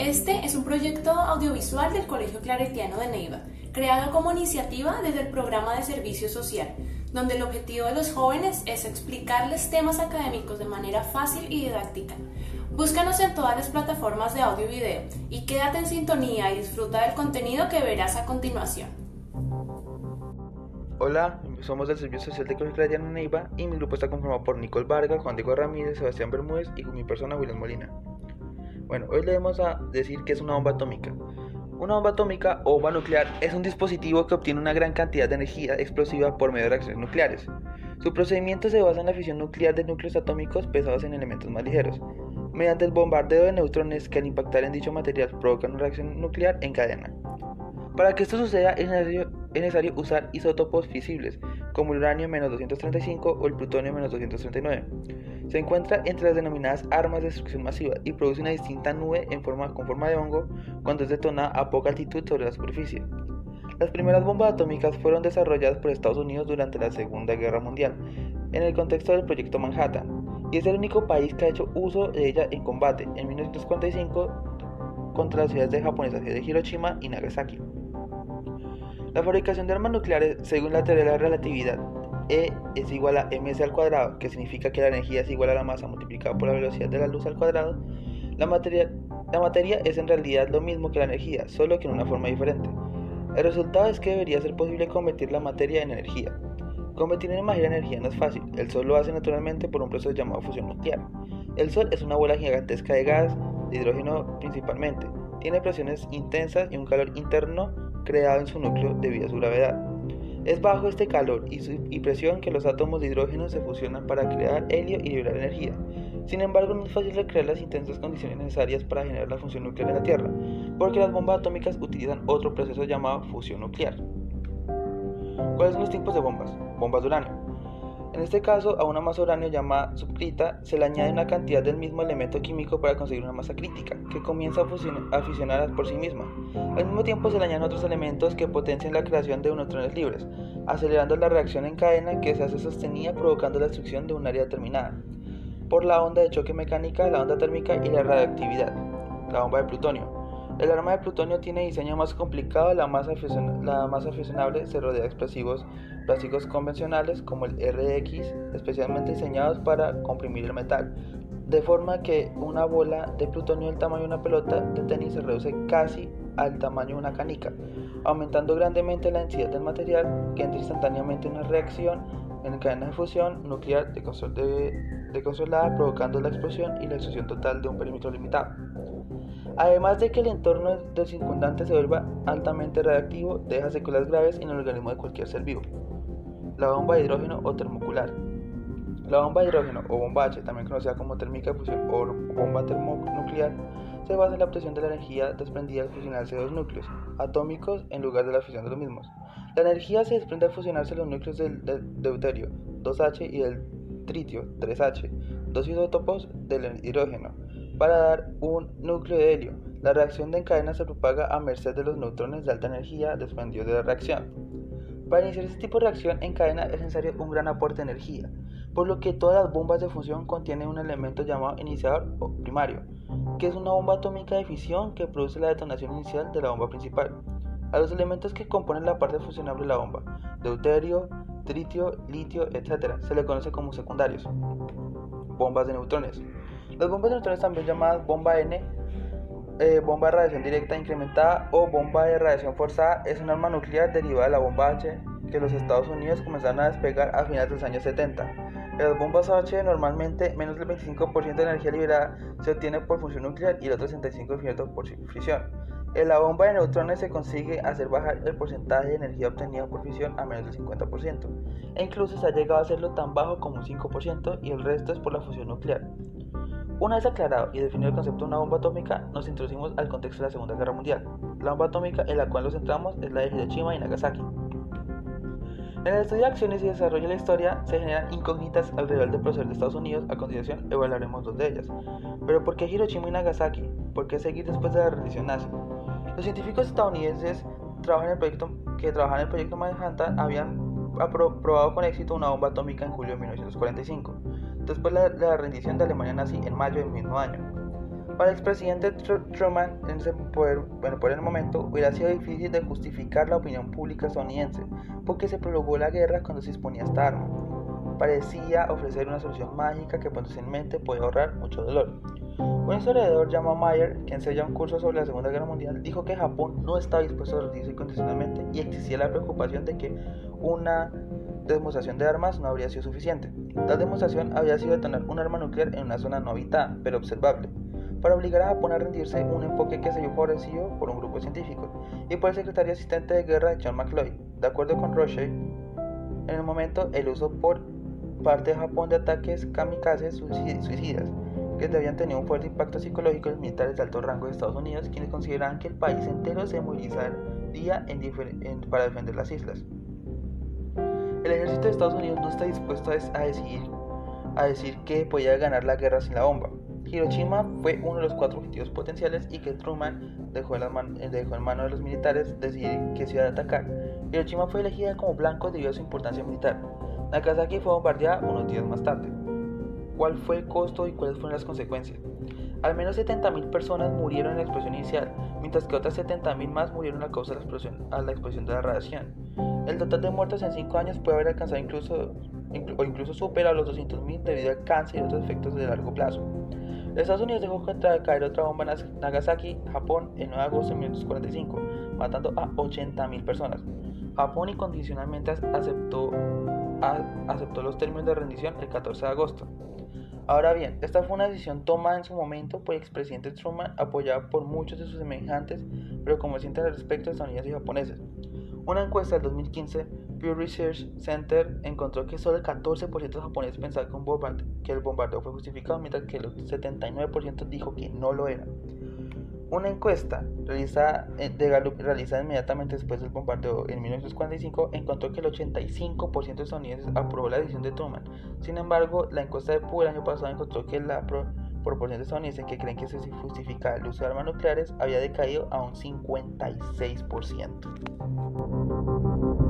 Este es un proyecto audiovisual del Colegio Claretiano de Neiva, creado como iniciativa desde el programa de servicio social, donde el objetivo de los jóvenes es explicarles temas académicos de manera fácil y didáctica. Búscanos en todas las plataformas de audio y video y quédate en sintonía y disfruta del contenido que verás a continuación. Hola, somos del Servicio Social de Colegio Claretiano Neiva y mi grupo está conformado por Nicole Vargas, Juan Diego Ramírez, Sebastián Bermúdez y mi persona William Molina. Bueno, hoy le vamos a decir qué es una bomba atómica. Una bomba atómica o bomba nuclear es un dispositivo que obtiene una gran cantidad de energía explosiva por medio de reacciones nucleares. Su procedimiento se basa en la fisión nuclear de núcleos atómicos pesados en elementos más ligeros, mediante el bombardeo de neutrones que al impactar en dicho material provocan una reacción nuclear en cadena. Para que esto suceda es necesario, usar isótopos fisibles, como el uranio 235 o el plutonio 239. Se encuentra entre las denominadas armas de destrucción masiva y produce una distinta nube en forma, con forma de hongo cuando es detonada a poca altitud sobre la superficie. Las primeras bombas atómicas fueron desarrolladas por Estados Unidos durante la Segunda Guerra Mundial, en el contexto del Proyecto Manhattan, y es el único país que ha hecho uso de ella en combate en 1945 contra las ciudades japonesas de Hiroshima y Nagasaki. La fabricación de armas nucleares, según la teoría de la relatividad, E es igual a ms al cuadrado, que significa que la energía es igual a la masa multiplicada por la velocidad de la luz al cuadrado, la materia, es en realidad lo mismo que la energía, solo que en una forma diferente. El resultado es que debería ser posible convertir la materia en energía. Convertir en materia en energía no es fácil, el Sol lo hace naturalmente por un proceso llamado fusión nuclear. El Sol es una bola gigantesca de gas, de hidrógeno principalmente, tiene presiones intensas y un calor interno creado en su núcleo debido a su gravedad. Es bajo este calor y, presión que los átomos de hidrógeno se fusionan para crear helio y liberar energía. Sin embargo, no es fácil recrear las intensas condiciones necesarias para generar la función nuclear en la Tierra, porque las bombas atómicas utilizan otro proceso llamado fusión nuclear. ¿Cuáles son los tipos de bombas? Bombas de uranio. En este caso, a una masa uranio llamada subcrita se le añade una cantidad del mismo elemento químico para conseguir una masa crítica, que comienza a, fusionar por sí misma. Al mismo tiempo se le añaden otros elementos que potencian la creación de neutrones libres, acelerando la reacción en cadena que se hace sostenida provocando la destrucción de un área determinada, por la onda de choque mecánica, la onda térmica y la radiactividad. La bomba de plutonio. El arma de plutonio tiene diseño más complicado, la masa, la masa fusionable se rodea de explosivos plásticos convencionales como el RX, especialmente diseñados para comprimir el metal, de forma que una bola de plutonio del tamaño de una pelota de tenis se reduce casi al tamaño de una canica, aumentando grandemente la densidad del material que entra instantáneamente en una reacción en cadena de fusión nuclear consolada, provocando la explosión y la explosión total de un perímetro limitado. Además de que el entorno del circundante se vuelva altamente reactivo, deja secuelas graves en el organismo de cualquier ser vivo. La bomba de hidrógeno o termocular. La bomba de hidrógeno o bomba H, también conocida como térmica fusión o bomba termonuclear, se basa en la obtención de la energía desprendida al fusionarse dos núcleos atómicos en lugar de la fusión de los mismos. La energía se desprende al fusionarse los núcleos del, deuterio 2H y del tritio 3H, dos isótopos del hidrógeno para dar un núcleo de helio. La reacción de cadena se propaga a merced de los neutrones de alta energía desprendidos de la reacción. Para iniciar este tipo de reacción en cadena es necesario un gran aporte de energía, por lo que todas las bombas de fusión contienen un elemento llamado iniciador o primario, que es una bomba atómica de fisión que produce la detonación inicial de la bomba principal. A los elementos que componen la parte fusionable de la bomba, deuterio, tritio, litio, etc., se le conoce como secundarios. Bombas de neutrones. Las bombas neutrones, también llamadas bomba N, eh, bomba de radiación directa incrementada o bomba de radiación forzada, es un arma nuclear derivada de la bomba H que los Estados Unidos comenzaron a despegar a finales de los años 70. En las bombas H normalmente menos del 25% de energía liberada se obtiene por fusión nuclear y el otro 65% por fisión. En la bomba de neutrones se consigue hacer bajar el porcentaje de energía obtenida por fisión a menos del 50%, e incluso se ha llegado a hacerlo tan bajo como un 5% y el resto es por la fusión nuclear. Una vez aclarado y definido el concepto de una bomba atómica, nos introducimos al contexto de la Segunda Guerra Mundial. La bomba atómica en la cual nos centramos es la de Hiroshima y Nagasaki. En el estudio de acciones y desarrollo de la historia se generan incógnitas alrededor del proceso de Estados Unidos. A continuación evaluaremos dos de ellas. Pero ¿por qué Hiroshima y Nagasaki? ¿Por qué seguir después de la rendición nazi? Los científicos estadounidenses trabajan el proyecto, que trabajan en el proyecto Manhattan habían probado con éxito una bomba atómica en julio de 1945 después de la rendición de Alemania nazi en mayo del mismo año. Para el expresidente Truman, en ese poder, bueno, por el momento, hubiera sido difícil de justificar la opinión pública estadounidense, porque se prolongó la guerra cuando se disponía esta arma. Parecía ofrecer una solución mágica que potencialmente podía ahorrar mucho dolor. Un historiador llamado Mayer, que enseña un curso sobre la Segunda Guerra Mundial, dijo que Japón no estaba dispuesto a rendirse incondicionalmente y existía la preocupación de que una demostración de armas no habría sido suficiente. Tal demostración había sido detonar un arma nuclear en una zona no habitada, pero observable, para obligar a Japón a rendirse un enfoque que se vio favorecido por un grupo de científicos y por el secretario asistente de guerra John McCloy. De acuerdo con Roche, en el momento el uso por parte de Japón de ataques kamikazes suicidas que habían tenido un fuerte impacto psicológico en los militares de alto rango de Estados Unidos, quienes consideraban que el país entero se movilizaría en para defender las islas. El ejército de Estados Unidos no está dispuesto a, decir que podía ganar la guerra sin la bomba. Hiroshima fue uno de los cuatro objetivos potenciales y que Truman dejó en, manos de los militares decidir qué ciudad atacar. Hiroshima fue elegida como blanco debido a su importancia militar. Nagasaki fue bombardeada unos días más tarde. ¿Cuál fue el costo y cuáles fueron las consecuencias? Al menos 70.000 personas murieron en la explosión inicial, mientras que otras 70.000 más murieron a causa de la explosión, de la radiación. El total de muertos en 5 años puede haber alcanzado incluso o incluso supera los 200.000 debido al cáncer y otros efectos de largo plazo. Estados Unidos dejó caer otra bomba en Nagasaki, Japón, en 9 de agosto de 1945, matando a 80.000 personas. Japón incondicionalmente aceptó, aceptó los términos de rendición el 14 de agosto. Ahora bien, esta fue una decisión tomada en su momento por el expresidente Truman, apoyada por muchos de sus semejantes, pero como sienten al respecto estadounidenses y japoneses. Una encuesta del 2015, Pew Research Center encontró que solo el 14% de los japoneses pensaba que, el bombardeo fue justificado, mientras que el 79% dijo que no lo era. Una encuesta realizada, eh, inmediatamente después del bombardeo en 1945 encontró que el 85% de estadounidenses aprobó la decisión de Truman. Sin embargo, la encuesta de Pew el año pasado encontró que la proporción de estadounidenses que creen que se justifica el uso de armas nucleares había decaído a un 56%.